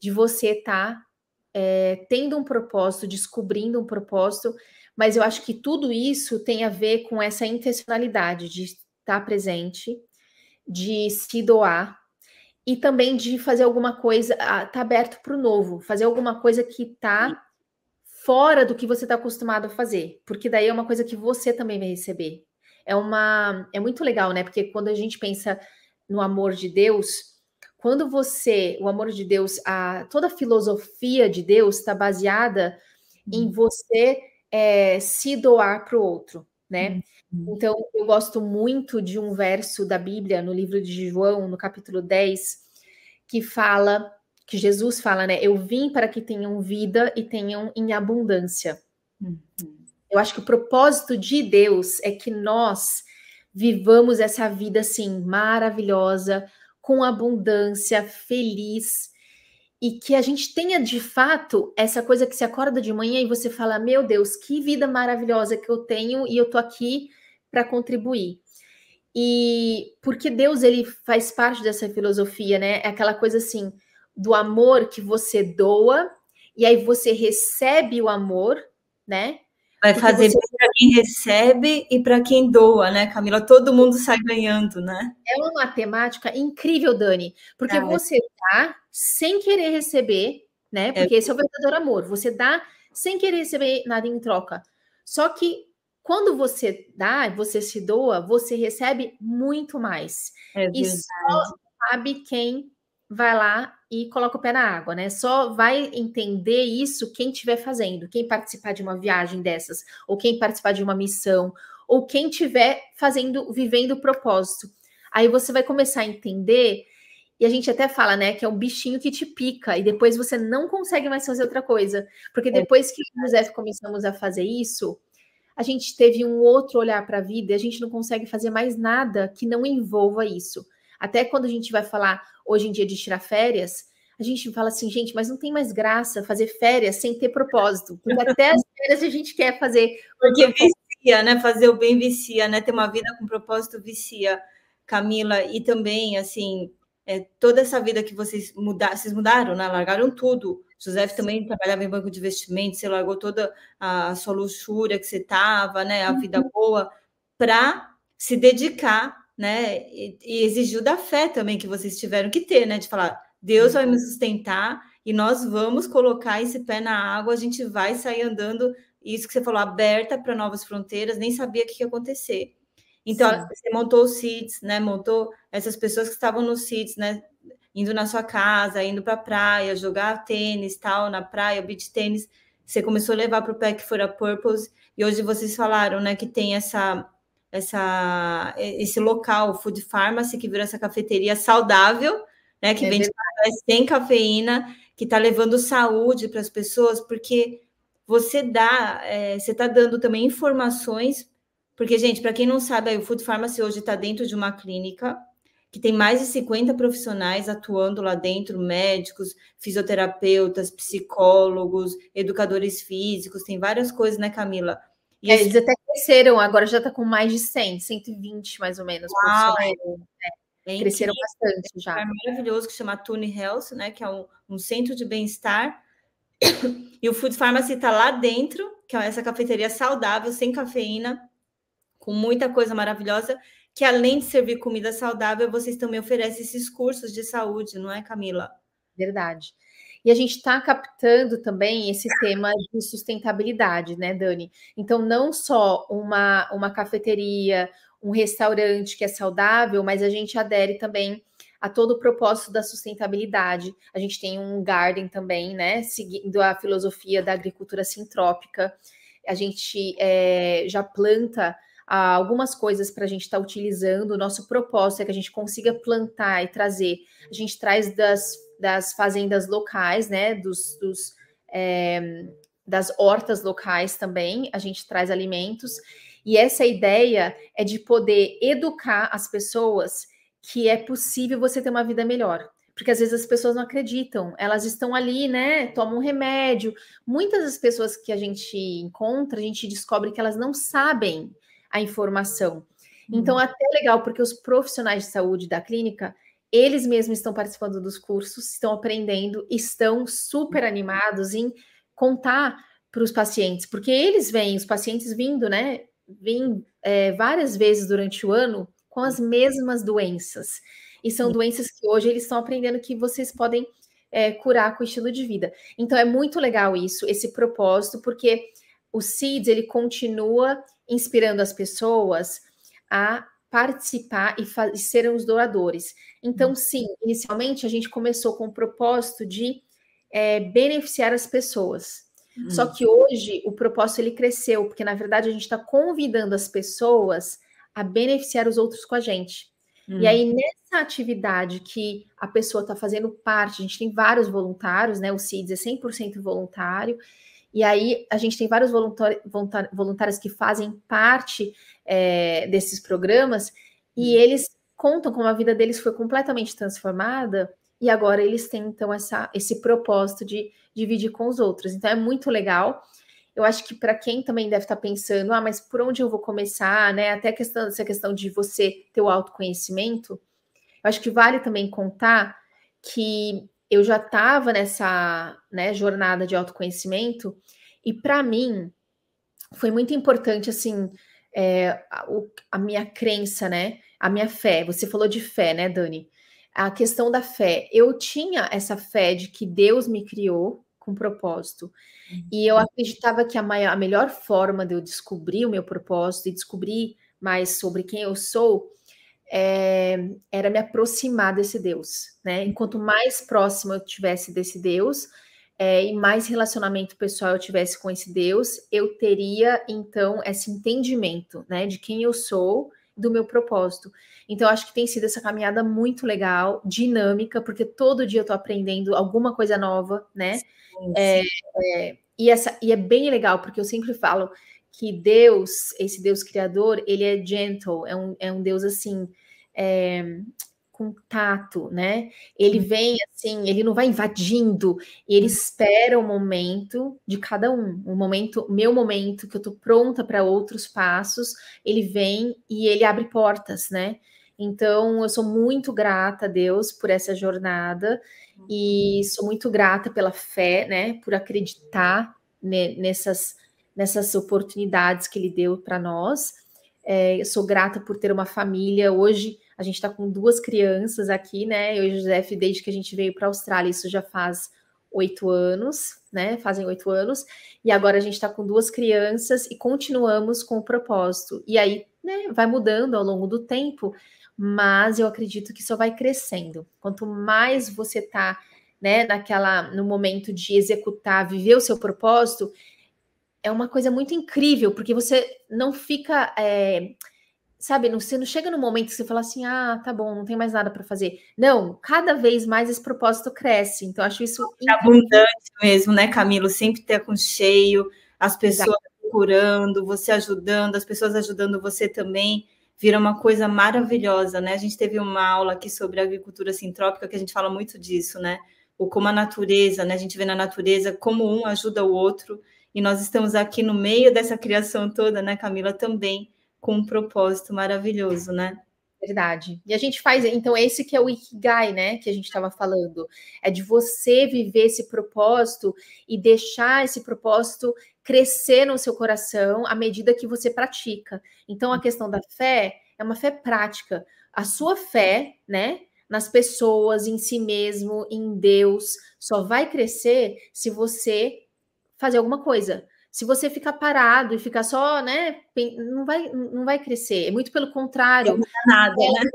de você estar tá é, tendo um propósito, descobrindo um propósito, mas eu acho que tudo isso tem a ver com essa intencionalidade de estar presente, de se doar e também de fazer alguma coisa, estar tá aberto para o novo, fazer alguma coisa que está fora do que você está acostumado a fazer, porque daí é uma coisa que você também vai receber. É uma, é muito legal, né? Porque quando a gente pensa no amor de Deus, quando você, o amor de Deus, a, toda a filosofia de Deus está baseada em uhum. você é, se doar para o outro, né? Uhum. Então, eu gosto muito de um verso da Bíblia, no livro de João, no capítulo 10, que fala, que Jesus fala, né? Eu vim para que tenham vida e tenham em abundância. Uhum. Eu acho que o propósito de Deus é que nós vivamos essa vida assim maravilhosa, com abundância, feliz e que a gente tenha de fato essa coisa que se acorda de manhã e você fala: Meu Deus, que vida maravilhosa que eu tenho e eu tô aqui para contribuir. E porque Deus ele faz parte dessa filosofia, né? É aquela coisa assim do amor que você doa e aí você recebe o amor, né? Vai fazer você... para quem recebe e para quem doa, né, Camila? Todo mundo sai ganhando, né? É uma matemática incrível, Dani, porque é. você dá sem querer receber, né? É. Porque é. esse é o verdadeiro amor. Você dá sem querer receber nada em troca. Só que quando você dá, você se doa, você recebe muito mais. É e só sabe quem vai lá e coloca o pé na água, né? Só vai entender isso quem estiver fazendo, quem participar de uma viagem dessas, ou quem participar de uma missão, ou quem estiver fazendo, vivendo o propósito. Aí você vai começar a entender, e a gente até fala, né, que é um bichinho que te pica, e depois você não consegue mais fazer outra coisa. Porque é depois que o José começamos a fazer isso, a gente teve um outro olhar para a vida e a gente não consegue fazer mais nada que não envolva isso. Até quando a gente vai falar hoje em dia de tirar férias, a gente fala assim, gente, mas não tem mais graça fazer férias sem ter propósito. Porque até as férias a gente quer fazer. Porque vicia, né? Fazer o bem vicia, né? Ter uma vida com propósito vicia, Camila. E também, assim, é, toda essa vida que vocês mudaram, vocês mudaram, né? Largaram tudo. José também trabalhava em banco de investimentos, você largou toda a sua luxúria que você estava, né? A vida uhum. boa, para se dedicar né? E, e, exigiu da fé também que vocês tiveram que ter, né? De falar, Deus vai me sustentar e nós vamos colocar esse pé na água, a gente vai sair andando, isso que você falou, aberta para novas fronteiras, nem sabia o que ia acontecer. Então, Sim. você montou o CIDS, né? Montou essas pessoas que estavam no CIDS, né? Indo na sua casa, indo para a praia, jogar tênis, tal, na praia, beach tênis. Você começou a levar para o Pack for a Purpose, e hoje vocês falaram, né, que tem essa essa, esse local, Food Pharmacy, que virou essa cafeteria saudável, né? Que é vende sem cafeína, que está levando saúde para as pessoas, porque você dá, é, você está dando também informações, porque, gente, para quem não sabe, o Food Pharmacy hoje está dentro de uma clínica que tem mais de 50 profissionais atuando lá dentro, médicos, fisioterapeutas, psicólogos, educadores físicos, tem várias coisas, né, Camila? É, esse... Eles até cresceram, agora já está com mais de 100, 120 mais ou menos. Uau, é, cresceram bastante já. É maravilhoso que chama Tune Health, né? Que é um, um centro de bem-estar. E o Food Pharmacy está lá dentro, que é essa cafeteria saudável, sem cafeína, com muita coisa maravilhosa, que além de servir comida saudável, vocês também oferecem esses cursos de saúde, não é, Camila? Verdade. E a gente está captando também esse tema de sustentabilidade, né, Dani? Então, não só uma, uma cafeteria, um restaurante que é saudável, mas a gente adere também a todo o propósito da sustentabilidade. A gente tem um garden também, né, seguindo a filosofia da agricultura sintrópica. A gente é, já planta algumas coisas para a gente estar tá utilizando. O nosso propósito é que a gente consiga plantar e trazer. A gente traz das das fazendas locais, né? Dos, dos é, das hortas locais também, a gente traz alimentos. E essa ideia é de poder educar as pessoas que é possível você ter uma vida melhor. Porque às vezes as pessoas não acreditam, elas estão ali, né? Tomam um remédio. Muitas das pessoas que a gente encontra, a gente descobre que elas não sabem a informação. Então, uhum. até legal, porque os profissionais de saúde da clínica, eles mesmos estão participando dos cursos, estão aprendendo, estão super animados em contar para os pacientes, porque eles vêm, os pacientes vindo, né? Vêm é, várias vezes durante o ano com as mesmas doenças. E são doenças que hoje eles estão aprendendo que vocês podem é, curar com o estilo de vida. Então é muito legal isso, esse propósito, porque o CIDS ele continua inspirando as pessoas a participar e, e serem os doadores. Então, uhum. sim, inicialmente a gente começou com o propósito de é, beneficiar as pessoas. Uhum. Só que hoje o propósito ele cresceu, porque na verdade a gente está convidando as pessoas a beneficiar os outros com a gente. Uhum. E aí, nessa atividade que a pessoa está fazendo parte, a gente tem vários voluntários, né? O CIDS é 100% voluntário, e aí a gente tem vários voluntários que fazem parte é, desses programas e uhum. eles contam como a vida deles foi completamente transformada e agora eles têm então essa, esse propósito de dividir com os outros. Então é muito legal. Eu acho que para quem também deve estar tá pensando, ah, mas por onde eu vou começar, né? Até questão, essa questão de você ter o autoconhecimento, eu acho que vale também contar que eu já estava nessa né, jornada de autoconhecimento e para mim foi muito importante assim é, a, a, minha crença, né? A minha fé. Você falou de fé, né, Dani? A questão da fé. Eu tinha essa fé de que Deus me criou com propósito. Uhum. E eu acreditava que a, maior, a melhor forma de eu descobrir o meu propósito e descobrir mais sobre quem eu sou é, era me aproximar desse Deus, né? Enquanto mais próximo eu tivesse desse Deus, é, e mais relacionamento pessoal eu tivesse com esse Deus, eu teria então esse entendimento, né, de quem eu sou, do meu propósito. Então, acho que tem sido essa caminhada muito legal, dinâmica, porque todo dia eu tô aprendendo alguma coisa nova, né? Sim, sim. É, é, e, essa, e é bem legal, porque eu sempre falo que Deus, esse Deus criador, ele é gentle, é um, é um Deus assim. É, com tato, né? Ele vem assim, ele não vai invadindo, ele espera o momento de cada um, o momento, meu momento que eu tô pronta para outros passos, ele vem e ele abre portas, né? Então, eu sou muito grata a Deus por essa jornada e sou muito grata pela fé, né? Por acreditar nessas, nessas oportunidades que Ele deu para nós. É, eu sou grata por ter uma família. Hoje, a gente está com duas crianças aqui, né? Eu e o José, desde que a gente veio para a Austrália, isso já faz oito anos, né? Fazem oito anos, e agora a gente está com duas crianças e continuamos com o propósito. E aí, né, vai mudando ao longo do tempo, mas eu acredito que só vai crescendo. Quanto mais você está né, naquela, no momento de executar, viver o seu propósito, é uma coisa muito incrível, porque você não fica. É, sabe, não, você não chega no momento que você fala assim, ah, tá bom, não tem mais nada para fazer. Não, cada vez mais esse propósito cresce. Então, acho isso é abundante mesmo, né, Camilo? Sempre ter com cheio, as pessoas Exato. curando, você ajudando, as pessoas ajudando você também. Vira uma coisa maravilhosa, né? A gente teve uma aula aqui sobre agricultura sintrópica que a gente fala muito disso, né? O como a natureza, né? A gente vê na natureza como um ajuda o outro E nós estamos aqui no meio dessa criação toda, né, Camila, também com um propósito maravilhoso, né? Verdade. E a gente faz, então, esse que é o Ikigai, né? Que a gente estava falando. É de você viver esse propósito e deixar esse propósito crescer no seu coração à medida que você pratica. Então, a questão da fé é uma fé prática. A sua fé, né? Nas pessoas, em si mesmo, em Deus, só vai crescer se você fazer alguma coisa. Se você ficar parado e ficar só, né, não vai, não vai crescer. É muito pelo contrário. Não nada, né?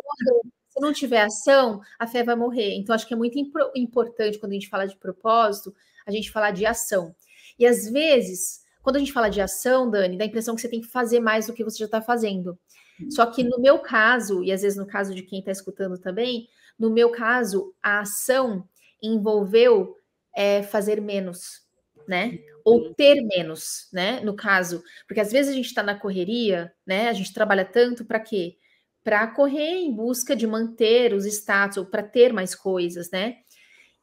Se não tiver ação, a fé vai morrer. Então, acho que é muito importante quando a gente fala de propósito, a gente falar de ação. E às vezes, quando a gente fala de ação, Dani, dá a impressão que você tem que fazer mais do que você já está fazendo. Só que no meu caso, e às vezes no caso de quem está escutando também, no meu caso, a ação envolveu é, fazer menos, né? Ou ter menos, né? No caso, porque às vezes a gente está na correria, né? A gente trabalha tanto para quê? Para correr em busca de manter os status ou para ter mais coisas, né?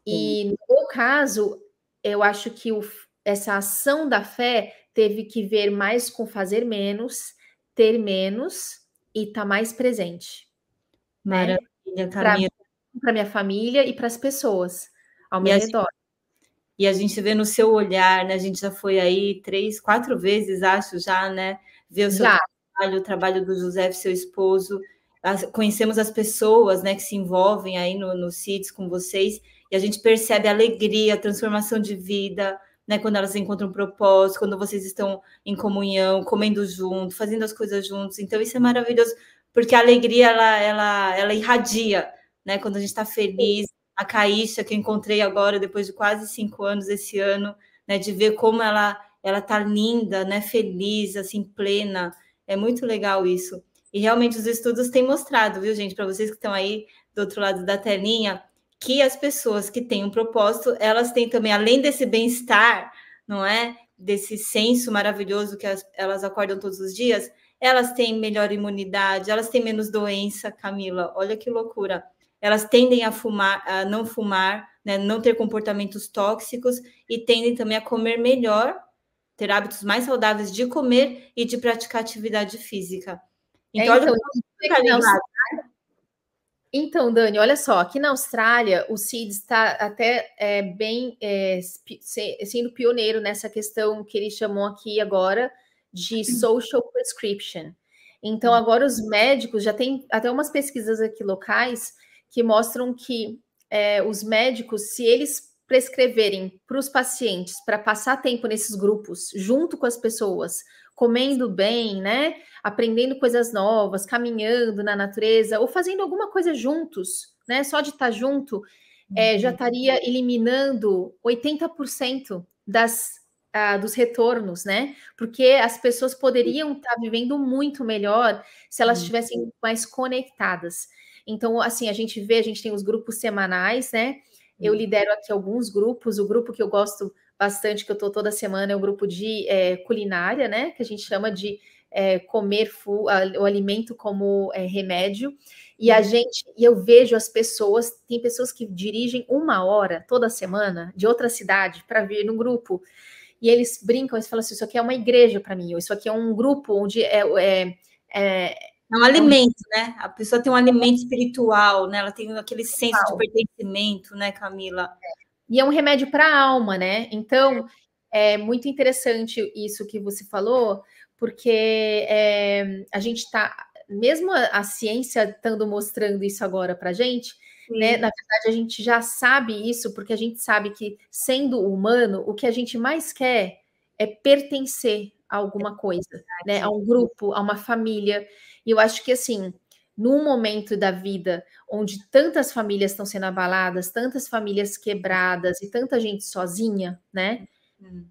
E no meu caso, eu acho que o, essa ação da fé teve que ver mais com fazer menos, ter menos e estar tá mais presente. Né? Maravilha, né? Para minha família e para as pessoas ao meu redor. E a gente vê no seu olhar, né? A gente já foi aí três, quatro vezes, acho, já, né? Ver o seu já. trabalho, o trabalho do José, seu esposo. As, conhecemos as pessoas, né, que se envolvem aí no, no CITES com vocês, e a gente percebe a alegria, a transformação de vida, né? Quando elas encontram um propósito, quando vocês estão em comunhão, comendo junto, fazendo as coisas juntos. Então, isso é maravilhoso, porque a alegria, ela, ela, ela irradia, né? Quando a gente está feliz, a Caíxa, que eu encontrei agora, depois de quase cinco anos esse ano, né, de ver como ela ela tá linda, né, feliz, assim, plena. É muito legal isso. E realmente os estudos têm mostrado, viu, gente, para vocês que estão aí do outro lado da telinha, que as pessoas que têm um propósito, elas têm também, além desse bem-estar, não é? Desse senso maravilhoso que as, elas acordam todos os dias, elas têm melhor imunidade, elas têm menos doença, Camila. Olha que loucura elas tendem a fumar, a não fumar, né, não ter comportamentos tóxicos e tendem também a comer melhor, ter hábitos mais saudáveis de comer e de praticar atividade física. Então, é, então, olha, então, Dani, olha só, aqui na Austrália, o CID está até é, bem é, sendo pioneiro nessa questão que eles chamam aqui agora de social prescription. Então, hum. agora os médicos já têm até umas pesquisas aqui locais que mostram que é, os médicos, se eles prescreverem para os pacientes para passar tempo nesses grupos, junto com as pessoas, comendo bem, né? Aprendendo coisas novas, caminhando na natureza, ou fazendo alguma coisa juntos, né? Só de estar junto, é, já uhum. estaria eliminando 80% das, uh, dos retornos, né? Porque as pessoas poderiam estar vivendo muito melhor se elas estivessem mais conectadas. Então, assim, a gente vê, a gente tem os grupos semanais, né? Eu uhum. lidero aqui alguns grupos, o grupo que eu gosto bastante, que eu estou toda semana, é o grupo de é, culinária, né? Que a gente chama de é, comer o alimento como é, remédio. E a uhum. gente, e eu vejo as pessoas, tem pessoas que dirigem uma hora toda semana de outra cidade para vir no grupo. E eles brincam, eles falam assim: isso aqui é uma igreja para mim, ou isso aqui é um grupo onde é, é, é é um alimento, né? A pessoa tem um alimento espiritual, né? Ela tem aquele senso de pertencimento, né, Camila? E é um remédio para a alma, né? Então, é muito interessante isso que você falou, porque é, a gente está, mesmo a, a ciência estando mostrando isso agora para a gente, né? Na verdade, a gente já sabe isso, porque a gente sabe que, sendo humano, o que a gente mais quer é pertencer a alguma coisa, né? A um grupo, a uma família. E eu acho que assim, num momento da vida onde tantas famílias estão sendo abaladas, tantas famílias quebradas e tanta gente sozinha, né? Hum.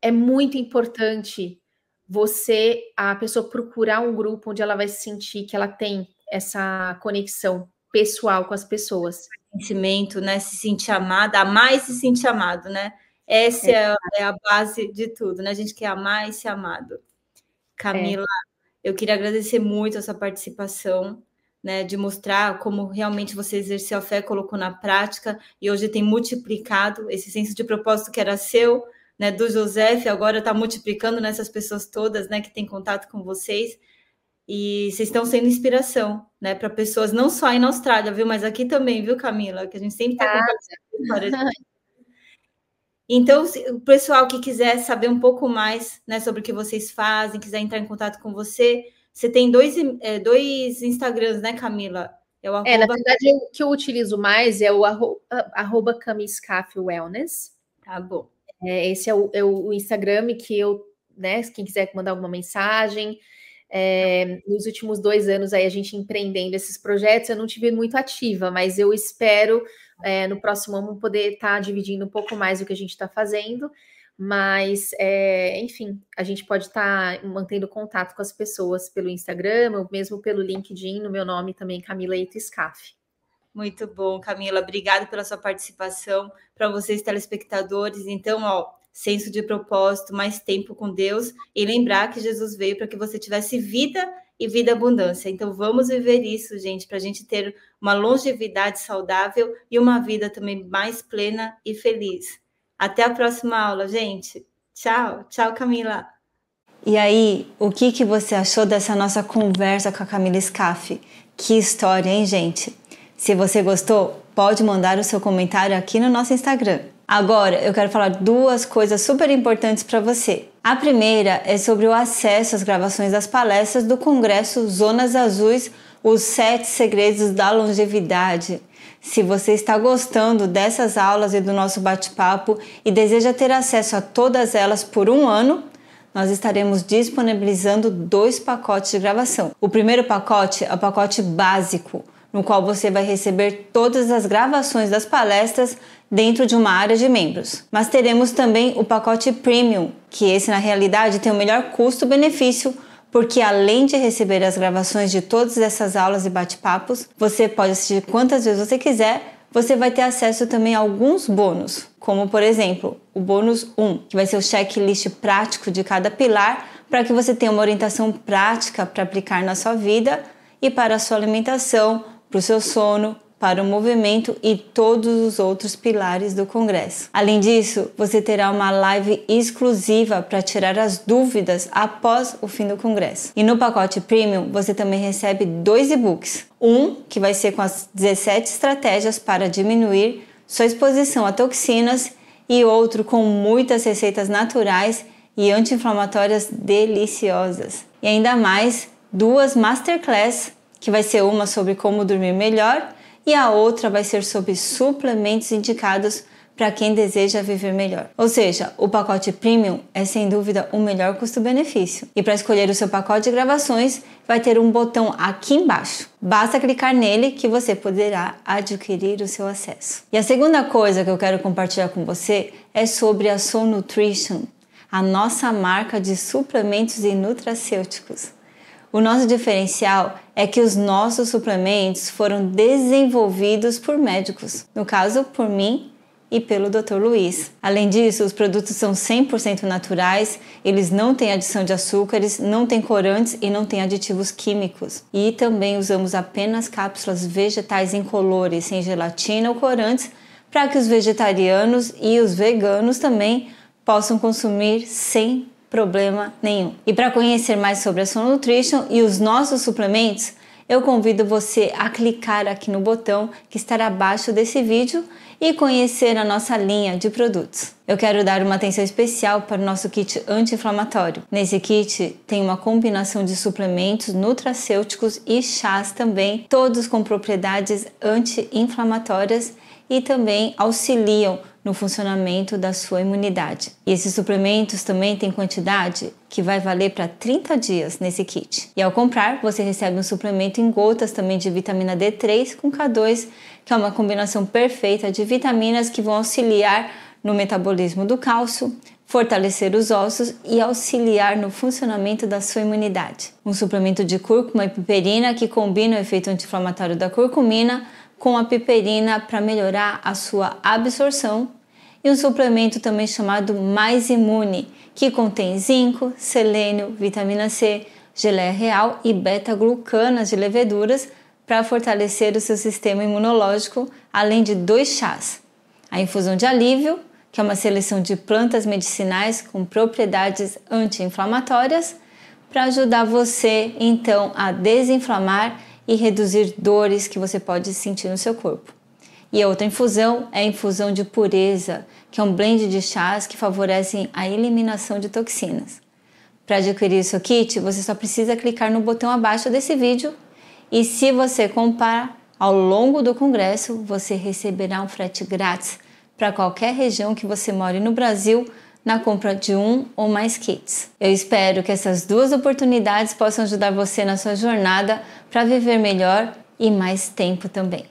É muito importante você, a pessoa procurar um grupo onde ela vai sentir que ela tem essa conexão pessoal com as pessoas. Sentimento, né? Se sentir amada, amar e se sentir amado, né? Essa é, é a base de tudo, né? A gente quer amar e ser amado. Camila, é. Eu queria agradecer muito a sua participação, né, de mostrar como realmente você exerceu a fé, colocou na prática e hoje tem multiplicado esse senso de propósito que era seu, né, do José, agora está multiplicando nessas pessoas todas, né, que têm contato com vocês. E vocês estão sendo inspiração, né, para pessoas não só aí na Austrália, viu, mas aqui também, viu, Camila, que a gente sempre está ah. compartilhando Então, o pessoal que quiser saber um pouco mais, né, sobre o que vocês fazem, quiser entrar em contato com você, você tem dois, é, dois Instagrams, né, Camila? É, arroba... é, na verdade, o que eu utilizo mais é o arroba, arroba Wellness. Tá bom. É, esse é o, é o, Instagram que eu, né, quem quiser mandar alguma mensagem. É, nos últimos dois anos aí a gente empreendendo esses projetos, eu não tive muito ativa, mas eu espero é, no próximo ano poder estar tá dividindo um pouco mais o que a gente está fazendo. Mas, é, enfim, a gente pode estar tá mantendo contato com as pessoas pelo Instagram, ou mesmo pelo LinkedIn, no meu nome também, Camila Eito Scaff. Muito bom, Camila. Obrigada pela sua participação. Para vocês, telespectadores, então, ó, senso de propósito, mais tempo com Deus e lembrar que Jesus veio para que você tivesse vida e vida abundância. Então, vamos viver isso, gente, para a gente ter uma longevidade saudável e uma vida também mais plena e feliz. Até a próxima aula, gente. Tchau, tchau, Camila. E aí, o que, que você achou dessa nossa conversa com a Camila Scaff? Que história, hein, gente? Se você gostou, pode mandar o seu comentário aqui no nosso Instagram. Agora, eu quero falar duas coisas super importantes para você. A primeira é sobre o acesso às gravações das palestras do Congresso Zonas Azuis, os sete segredos da longevidade. Se você está gostando dessas aulas e do nosso bate-papo e deseja ter acesso a todas elas por um ano, nós estaremos disponibilizando dois pacotes de gravação. O primeiro pacote é o pacote básico no qual você vai receber todas as gravações das palestras dentro de uma área de membros. Mas teremos também o pacote Premium, que esse na realidade tem o melhor custo-benefício, porque além de receber as gravações de todas essas aulas e bate-papos, você pode assistir quantas vezes você quiser. Você vai ter acesso também a alguns bônus, como por exemplo, o bônus 1, que vai ser o checklist prático de cada pilar, para que você tenha uma orientação prática para aplicar na sua vida e para a sua alimentação, para o seu sono, para o movimento e todos os outros pilares do Congresso. Além disso, você terá uma live exclusiva para tirar as dúvidas após o fim do Congresso. E no pacote Premium, você também recebe dois e-books. Um que vai ser com as 17 estratégias para diminuir sua exposição a toxinas e outro com muitas receitas naturais e anti-inflamatórias deliciosas. E ainda mais duas masterclass que vai ser uma sobre como dormir melhor e a outra vai ser sobre suplementos indicados para quem deseja viver melhor. Ou seja, o pacote Premium é sem dúvida o melhor custo-benefício. E para escolher o seu pacote de gravações, vai ter um botão aqui embaixo. Basta clicar nele que você poderá adquirir o seu acesso. E a segunda coisa que eu quero compartilhar com você é sobre a Soul Nutrition, a nossa marca de suplementos e nutracêuticos. O nosso diferencial é que os nossos suplementos foram desenvolvidos por médicos, no caso por mim e pelo Dr. Luiz. Além disso, os produtos são 100% naturais, eles não têm adição de açúcares, não têm corantes e não têm aditivos químicos. E também usamos apenas cápsulas vegetais incolores, sem gelatina ou corantes, para que os vegetarianos e os veganos também possam consumir sem problema nenhum. E para conhecer mais sobre a Soul Nutrition e os nossos suplementos, eu convido você a clicar aqui no botão que estará abaixo desse vídeo e conhecer a nossa linha de produtos. Eu quero dar uma atenção especial para o nosso kit anti-inflamatório. Nesse kit tem uma combinação de suplementos nutracêuticos e chás também, todos com propriedades anti-inflamatórias e também auxiliam no funcionamento da sua imunidade. E esses suplementos também têm quantidade que vai valer para 30 dias nesse kit. E ao comprar, você recebe um suplemento em gotas também de vitamina D3 com K2, que é uma combinação perfeita de vitaminas que vão auxiliar no metabolismo do cálcio, fortalecer os ossos e auxiliar no funcionamento da sua imunidade. Um suplemento de cúrcuma e piperina que combina o efeito anti-inflamatório da curcumina com a piperina para melhorar a sua absorção e um suplemento também chamado Mais Imune, que contém zinco, selênio, vitamina C, geleia real e beta-glucanas de leveduras para fortalecer o seu sistema imunológico, além de dois chás. A infusão de alívio, que é uma seleção de plantas medicinais com propriedades anti-inflamatórias, para ajudar você então a desinflamar e reduzir dores que você pode sentir no seu corpo. E a outra infusão é a infusão de pureza, que é um blend de chás que favorecem a eliminação de toxinas. Para adquirir seu kit, você só precisa clicar no botão abaixo desse vídeo e se você comprar ao longo do congresso, você receberá um frete grátis para qualquer região que você more no Brasil na compra de um ou mais kits. Eu espero que essas duas oportunidades possam ajudar você na sua jornada para viver melhor e mais tempo também.